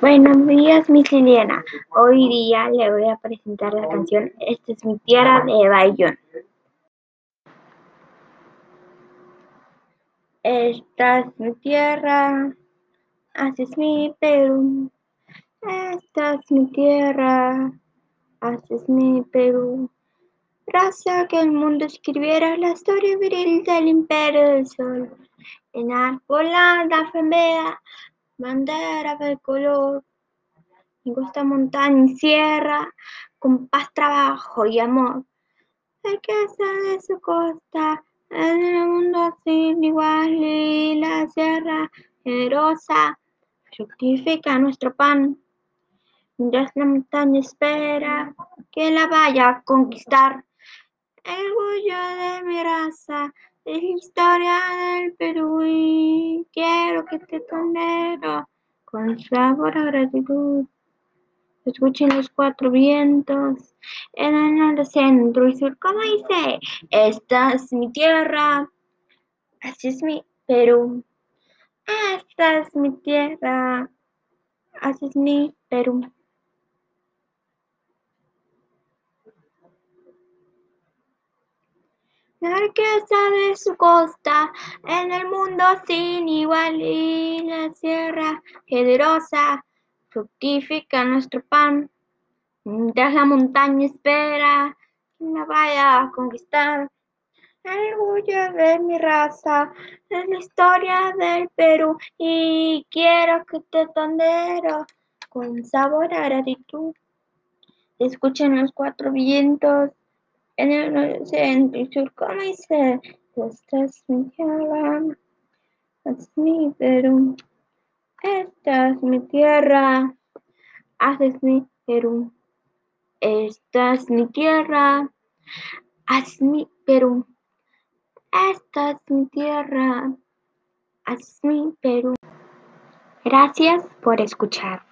Buenos días, Miss Liliana. Hoy día le voy a presentar la canción Esta es mi tierra de Bayón. Esta es mi tierra, así es mi Perú. Esta es mi tierra, así es mi Perú. Raza que el mundo escribiera la historia viril del imperio del sol. Enarbolada, fembea, bandera color. En costa, montaña y sierra, con paz, trabajo y amor. El que de su costa, en el mundo sin igual y la sierra generosa, fructifica nuestro pan. Mientras la montaña espera que la vaya a conquistar. El orgullo de mi raza es historia del Perú y quiero que te tolero con sabor a gratitud. Escuchen los cuatro vientos en el centro y sur. Como dice, esta es mi tierra, así es mi Perú. Esta es mi tierra, así es mi Perú. Riqueza de su costa, en el mundo sin igual y la sierra generosa, fructifica nuestro pan. Mientras la montaña espera que la vaya a conquistar. El orgullo de mi raza es la historia del Perú y quiero que te tondero con sabor a gratitud. Escuchen los cuatro vientos en el centro y sur, como dice, esta es mi tierra, es mi Perú, esta es mi tierra, haces mi Perú, esta es mi tierra, haz mi Perú, esta es mi tierra, haz mi Perú. Gracias por escuchar.